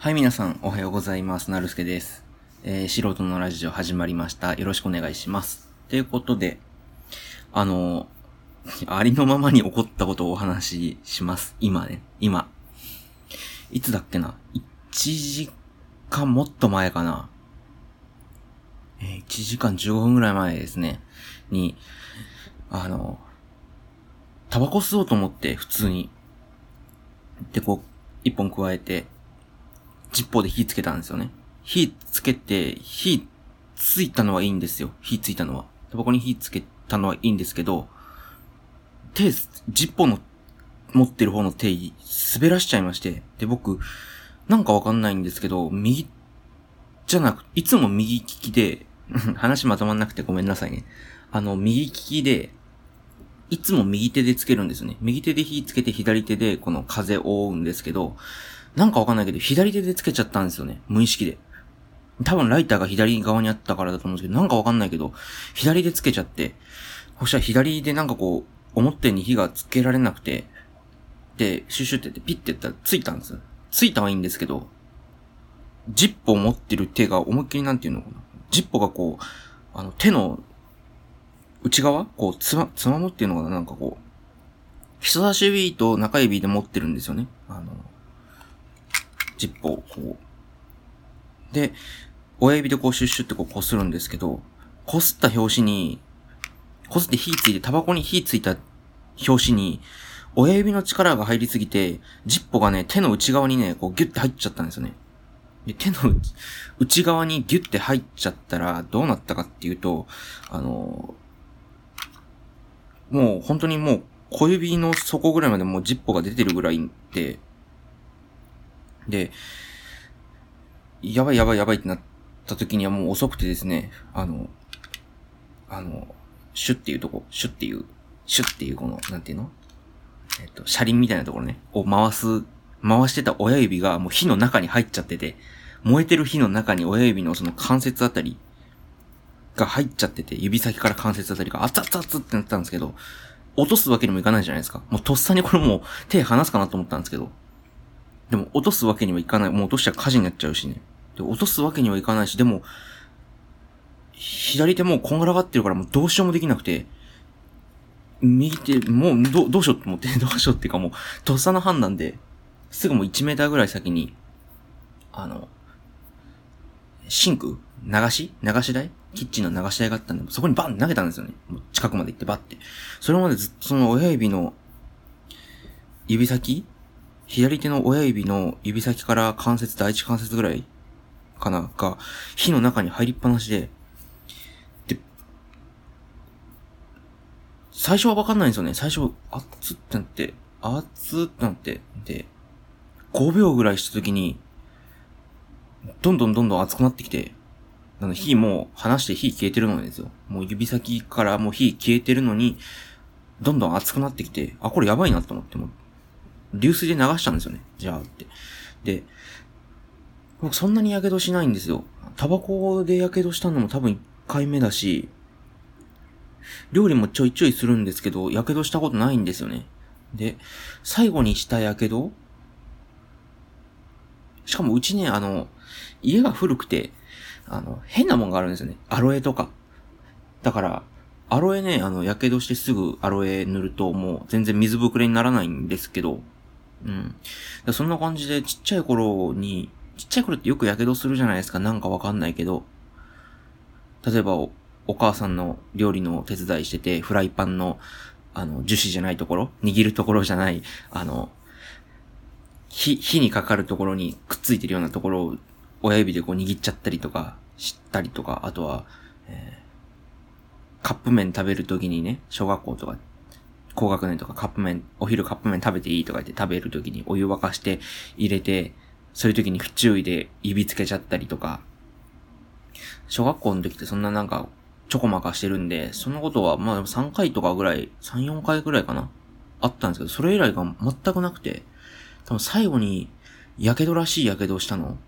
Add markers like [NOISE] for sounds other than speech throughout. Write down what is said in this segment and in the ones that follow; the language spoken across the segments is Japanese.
はい、皆さん、おはようございます。なるすけです。えー、素人のラジオ始まりました。よろしくお願いします。ということで、あの、ありのままに起こったことをお話しします。今ね、今。いつだっけな ?1 時間もっと前かなえー、1時間15分ぐらい前ですね。に、あの、タバコ吸おうと思って、普通に。で、こう、一本加えて、ジッポーで火つけたんですよね。火つけて、火ついたのはいいんですよ。火ついたのは。タバコに火つけたのはいいんですけど、手、ジッポーの持ってる方の手、滑らしちゃいまして。で、僕、なんかわかんないんですけど、右、じゃなく、いつも右利きで、[LAUGHS] 話まとまんなくてごめんなさいね。あの、右利きで、いつも右手でつけるんですね。右手で火つけて左手でこの風を覆うんですけど、なんかわかんないけど、左手でつけちゃったんですよね。無意識で。多分ライターが左側にあったからだと思うんですけど、なんかわかんないけど、左でつけちゃって、そしたら左でなんかこう、思ったように火がつけられなくて、で、シュシュってってピッてやったらついたんですよ。ついたはいいんですけど、ジッポを持ってる手が思いっきりなんていうのかな。ジッポがこう、あの、手の内側こう、つま、つまむっていうのかななんかこう、人差し指と中指で持ってるんですよね。あの、ジッポをこう。で、親指でこうシュッシュってこう擦るんですけど、擦った拍子に、擦って火ついて、タバコに火ついた拍子に、親指の力が入りすぎて、ジッポがね、手の内側にね、こうギュッて入っちゃったんですよね。で、手の内側にギュッて入っちゃったら、どうなったかっていうと、あのもう本当にもう小指の底ぐらいまでもうジッポが出てるぐらいで、で、やばいやばいやばいってなった時にはもう遅くてですね、あの、あの、シュっていうとこ、シュっていう、シュっていうこの、なんていうの？えっと、車輪みたいなところね、を回す、回してた親指がもう火の中に入っちゃってて、燃えてる火の中に親指のその関節あたりが入っちゃってて、指先から関節あたりが熱々熱ってなったんですけど、落とすわけにもいかないじゃないですか。もうとっさにこれもう手離すかなと思ったんですけど、でも落とすわけにはいかない。もう落としちゃ火事になっちゃうしね。で、落とすわけにはいかないし、でも、左手もうこんがらがってるからもうどうしようもできなくて、右手、もうどどうしようと思って、[LAUGHS] どうしようっていうかもう、とっさの判断で、すぐもう1メーターぐらい先に、あの、シンク？流し？流し台？キッチンの流し台があったんで、そこにバン投げたんですよね。もう近くまで行ってバッて。それまでずっとその親指の、指先左手の親指の指先から関節、第一関節ぐらいかなが、火の中に入りっぱなしで、で、最初はわかんないんですよね。最初、熱ってなって、熱ってなって、で、5秒ぐらいした時に、どんどんどんどん熱くなってきて、あの火もう離して火消えてるのですよ。もう指先からもう火消えてるのに、どんどん熱くなってきて、あ、これやばいなと思って、もう流水で流したんですよね。じゃあって。で、僕そんなに火傷しないんですよ。タバコで火傷したのも多分1回目だし、料理もちょいちょいするんですけど、火傷したことないんですよね。で、最後にした火傷しかもうちね、あの、家が古くて、あの、変なもんがあるんですよね。アロエとか。だから、アロエね、あの、火傷してすぐアロエ塗るともう全然水ぶくれにならないんですけど、うん。そんな感じでちっちゃい頃に、ちっちゃい頃ってよく火傷するじゃないですか。なんかわかんないけど。例えばお、お母さんの料理の手伝いしてて、フライパンの、あの、樹脂じゃないところ握るところじゃない、あの、火、火にかかるところにくっついてるようなところを親指でこう握っちゃったりとか、したりとか、あとは、えー、カップ麺食べるときにね、小学校とか、高学年とかカップ麺、お昼カップ麺食べていいとか言って食べるときにお湯沸かして入れて、そういうときに不注意で指つけちゃったりとか、小学校の時ってそんななんか、ちょこまかしてるんで、そのことはまあ3回とかぐらい、3、4回ぐらいかなあったんですけど、それ以来が全くなくて、多分最後に、火傷らしい火傷をしたの、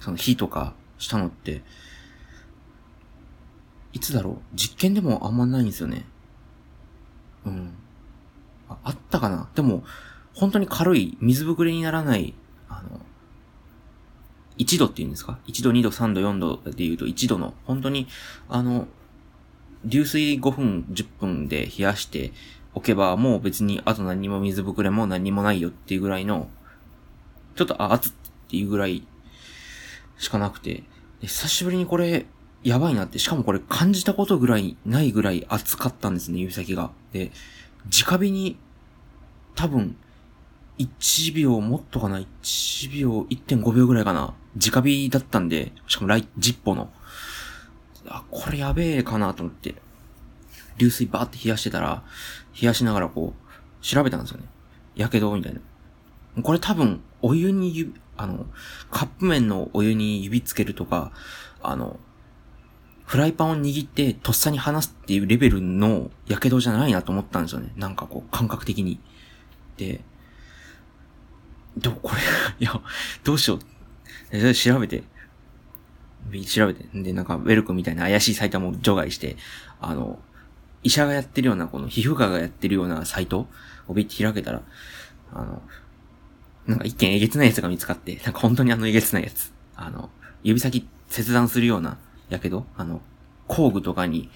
その火とかしたのって、いつだろう実験でもあんまないんですよね。うん。ああったかな？でも、本当に軽い、水ぶくれにならない、あの、1度っていうんですか ?1 度、2度、3度、4度で言うと1度の、本当に、あの、流水5分、10分で冷やしておけば、もう別にあと何も水ぶくれも何もないよっていうぐらいの、ちょっと、あ、熱っていうぐらいしかなくて、久しぶりにこれ、やばいなって、しかもこれ感じたことぐらい、ないぐらい熱かったんですね、指先が。で、直火に、多分、1秒もっとかな ?1 秒、1.5秒ぐらいかな？直火だったんで、しかもライ、ジッポの。あ、これやべえかなと思って、流水バーって冷やしてたら、冷やしながらこう、調べたんですよね。やけどみたいな。これ多分、お湯に、あの、カップ麺のお湯に指つけるとか、あの、フライパンを握ってとっさに離すっていうレベルの火傷じゃないなと思ったんですよね。なんかこう、感覚的に。で、でもこれ [LAUGHS] いや、どうしよう。で調べて、調べて、で、なんか、ウェルクみたいな怪しいサイトも除外して、あの、医者がやってるような、この皮膚科がやってるようなサイトをビッて開けたら、あの、なんか一件えげつないやつが見つかって、なんか本当にあのえげつないやつ。あの、指先切断するような、やけど、あの、工具とかに、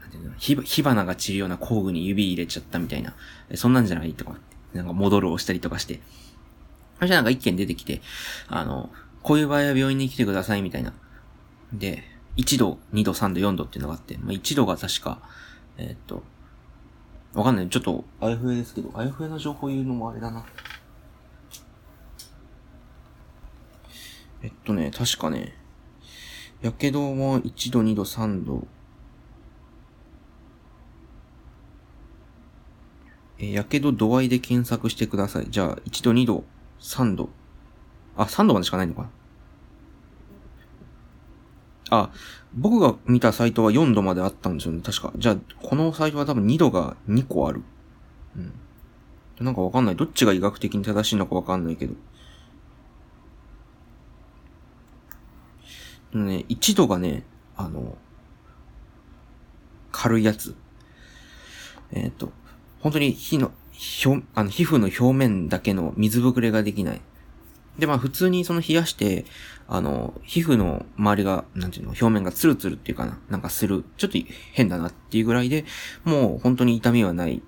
なんていうの、火火花が散るような工具に指入れちゃったみたいな、そんなんじゃないとか、なんか戻るをしたりとかして、そしたらなんか一件出てきて、あの、こういう場合は病院に来てくださいみたいな。で、1度、2度、3度、4度っていうのがあって、まあ、1度が確か、えー、っと、わかんない。ちょっと、あやふやですけど、あやふやな情報言うのもあれだな。えっとね、確かね、やけども1度、2度、3度。えやけど度合いで検索してください。じゃあ、1度、2度、3度。あ、3度までしかないのかなあ、僕が見たサイトは4度まであったんですよね、確か。じゃあ、このサイトは多分2度が2個ある。うん。なんかわかんない。どっちが医学的に正しいのかわかんないけど。ね、1度がね、あの、軽いやつ。えっ、ー、と、本当に火の、表、あの、皮膚の表面だけの水ぶくれができない。で、まあ普通にその冷やして、あの、皮膚の周りが、なんていうの、表面がツルツルっていうかな、なんかする。ちょっと変だなっていうぐらいで、もう本当に痛みはない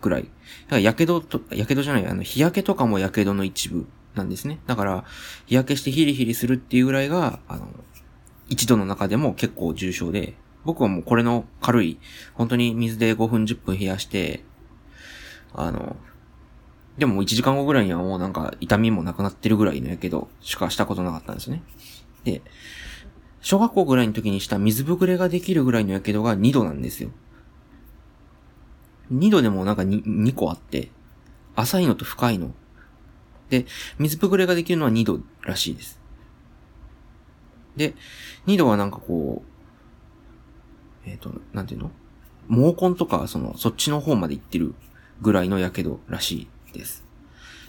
ぐらい。だから、やけどと、やけどじゃない、あの、日焼けとかもやけどの一部なんですね。だから、日焼けしてヒリヒリするっていうぐらいが、あの、一度の中でも結構重症で、僕はもうこれの軽い、本当に水で5分10分冷やして、あの、でももう1時間後ぐらいにはもうなんか痛みもなくなってるぐらいのやけどしかしたことなかったんですね。で、小学校ぐらいの時にした水ぶくれができるぐらいのやけどが2度なんですよ。2度でもなんか 2, 2個あって、浅いのと深いので、水ぶくれができるのは2度らしいです。で、2度はなんかこう、えっ、ー、と、なんていうの？毛根とか、その、そっちの方まで行ってるぐらいの火傷らしいです。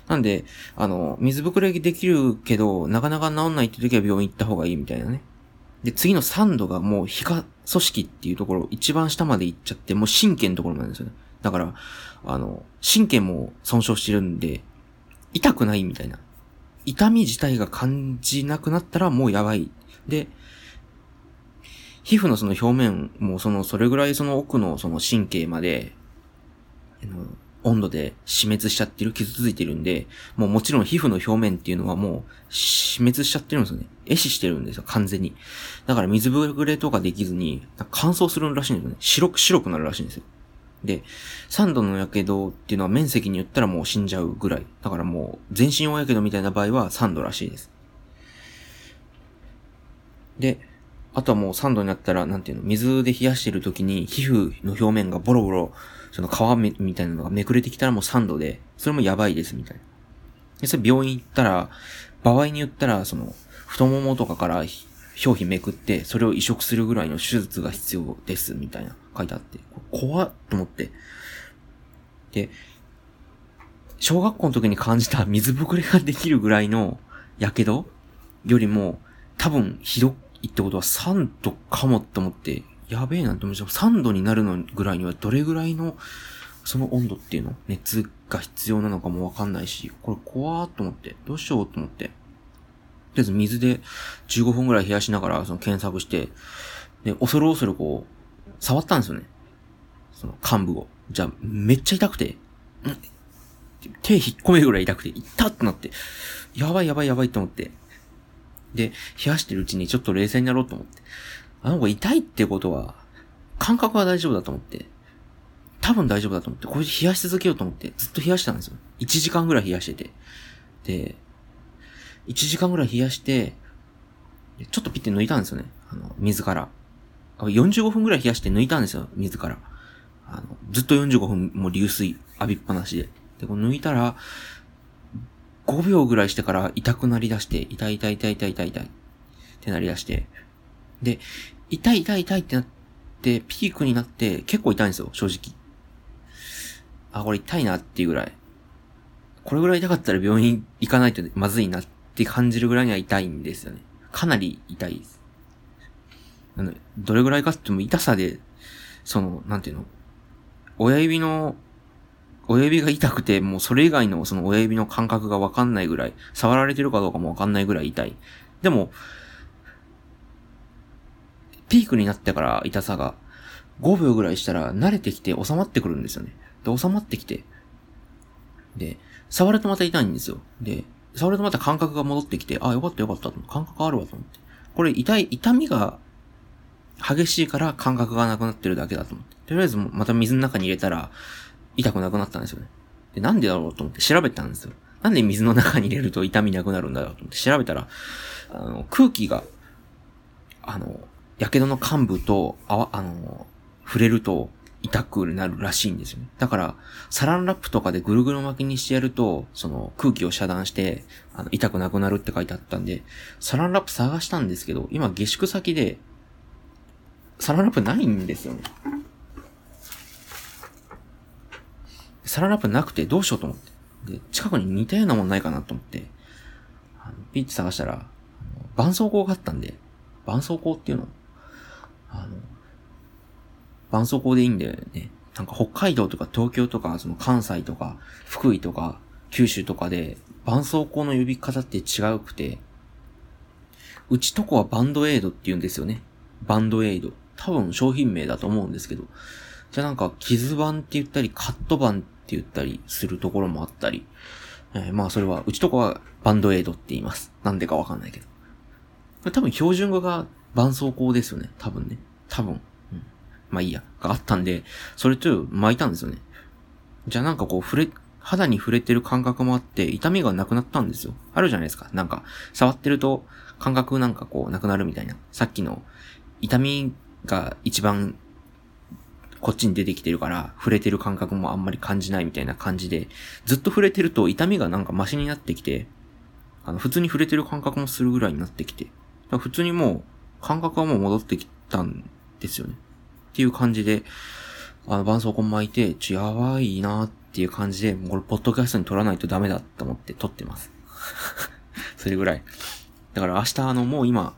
なんで、あの、水ぶくれできるけど、なかなか治んないって時は病院行った方がいいみたいなね。で、次の3度がもう皮下組織っていうところ、一番下まで行っちゃって、もう神経のところなんですよね。だから、あの、神経も損傷してるんで、痛くないみたいな。痛み自体が感じなくなったらもうやばい。で、皮膚のその表面もその、それぐらいその奥のその神経まで、温度で死滅しちゃってる、傷ついてるんで、もうもちろん皮膚の表面っていうのはもう死滅しちゃってるんですよね。壊死してるんですよ、完全に。だから水ぶれとかできずに、乾燥するらしいんですよね。白く、白くなるらしいんですよ。で、3度の火傷っていうのは面積によったらもう死んじゃうぐらい。だからもう全身大火傷みたいな場合は3度らしいです。で、あとはもう3度になったら、なんていうの、水で冷やしてる時に皮膚の表面がボロボロ、その皮みたいなのがめくれてきたらもう3度で、それもやばいですみたいな。で、それ病院行ったら、場合によったら、その、太ももとかから表皮めくって、それを移植するぐらいの手術が必要です、みたいな書いてあって、怖っと思って。で、小学校の時に感じた水ぶくれができるぐらいの火傷よりも、多分ひどいってことは3度かもって思って、やべえなって思って、3度になるのぐらいにはどれぐらいの、その温度っていうの熱が必要なのかもわかんないし、これ怖ーっと思って、どうしようと思って。とりあえず水で15分ぐらい冷やしながら、その検索して、で、恐る恐るこう、触ったんですよね。その幹部を。じゃあ、めっちゃ痛くて、手引っ込めるぐらい痛くて、痛ってなって、やばいやばいやばいと思って。で、冷やしてるうちにちょっと冷静になろうと思って。あの子痛いってことは、感覚は大丈夫だと思って。多分大丈夫だと思って、これで冷やし続けようと思って、ずっと冷やしたんですよ。1時間ぐらい冷やしてて。で、1時間ぐらい冷やして、ちょっとピッて抜いたんですよね。あの、水から。45分ぐらい冷やして抜いたんですよ、水から。あの、ずっと45分もう流水浴びっぱなしで。で、こう抜いたら、5秒ぐらいしてから痛くなりだして、痛い痛い痛い痛い痛い痛いってなりだして。で、痛い痛い痛いってなって、ピークになって結構痛いんですよ、正直。あ、これ痛いなっていうぐらい。これぐらい痛かったら病院行かないとまずいなって感じるぐらいには痛いんですよね。かなり痛いです。あの、どれぐらいかって言っても痛さで、その、なんていうの、親指の、親指が痛くて、もうそれ以外のその親指の感覚がわかんないぐらい、触られてるかどうかもわかんないぐらい痛い。でも、ピークになってから痛さが5秒ぐらいしたら慣れてきて収まってくるんですよね。で、収まってきて、で、触るとまた痛いんですよ。で、触るとまた感覚が戻ってきて、あ、よかったよかった。感覚あるわと思って。これ痛い、痛みが激しいから感覚がなくなってるだけだと思って。とりあえずまた水の中に入れたら痛くなくなったんですよね。で、なんでだろうと思って調べたんですよ。なんで水の中に入れると痛みなくなるんだろうと思って調べたら、あの、空気が、あの、火傷の幹部と、あ、あの、触れると痛くなるらしいんですよね。だから、サランラップとかでぐるぐる巻きにしてやると、その空気を遮断して、あの、痛くなくなるって書いてあったんで、サランラップ探したんですけど、今下宿先で、サランラップないんですよね。サランラップなくてどうしようと思って。で、近くに似たようなもんないかなと思って、あのピッチ探したら、絆創膏があったんで、絆創膏っていうのあの、絆創膏でいいんだよね。なんか北海道とか東京とか、その関西とか、福井とか、九州とかで、絆創膏の呼び方って違うくて、うちとこはバンドエイドって言うんですよね。バンドエイド。多分商品名だと思うんですけど。じゃあなんか、傷版って言ったり、カット版って言ったりするところもあったり。えー、まあそれは、うちとこはバンドエイドって言います。なんでかわかんないけど。多分標準語が絆創膏ですよね。多分ね。多分。うん。まあいいや。があったんで、それと巻いたんですよね。じゃあなんかこう、触れ、肌に触れてる感覚もあって、痛みがなくなったんですよ。あるじゃないですか。なんか、触ってると、感覚なんかこう、なくなるみたいな。さっきの、痛みが一番、こっちに出てきてるから、触れてる感覚もあんまり感じないみたいな感じで、ずっと触れてると痛みがなんかマシになってきて、あの、普通に触れてる感覚もするぐらいになってきて、普通にもう、感覚はもう戻ってきたんですよね。っていう感じで、あの、絆創膏巻いて、ちょ、やばいなっていう感じで、もうこれ、ポッドキャストに撮らないとダメだと思って撮ってます。[LAUGHS] それぐらい。だから明日、あの、もう今、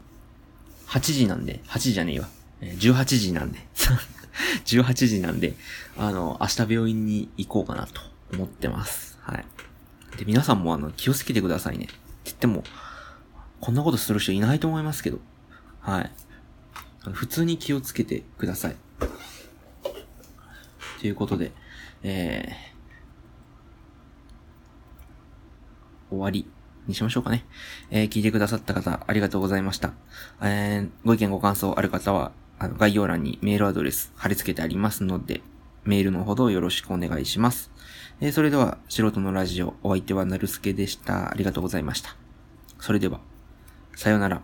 8時なんで、8時じゃねえわ。18時なんで。[LAUGHS] 18時なんで、あの、明日病院に行こうかなと思ってます。はい。で、皆さんもあの、気をつけてくださいね。って言っても、こんなことする人いないと思いますけど。はい。普通に気をつけてください。ということで、えー、終わりにしましょうかね。えー、聞いてくださった方、ありがとうございました。えー、ご意見ご感想ある方は、あの、概要欄にメールアドレス貼り付けてありますので、メールのほどよろしくお願いします。えー、それでは、素人のラジオ、お相手はなるすけでした。ありがとうございました。それでは、さようなら。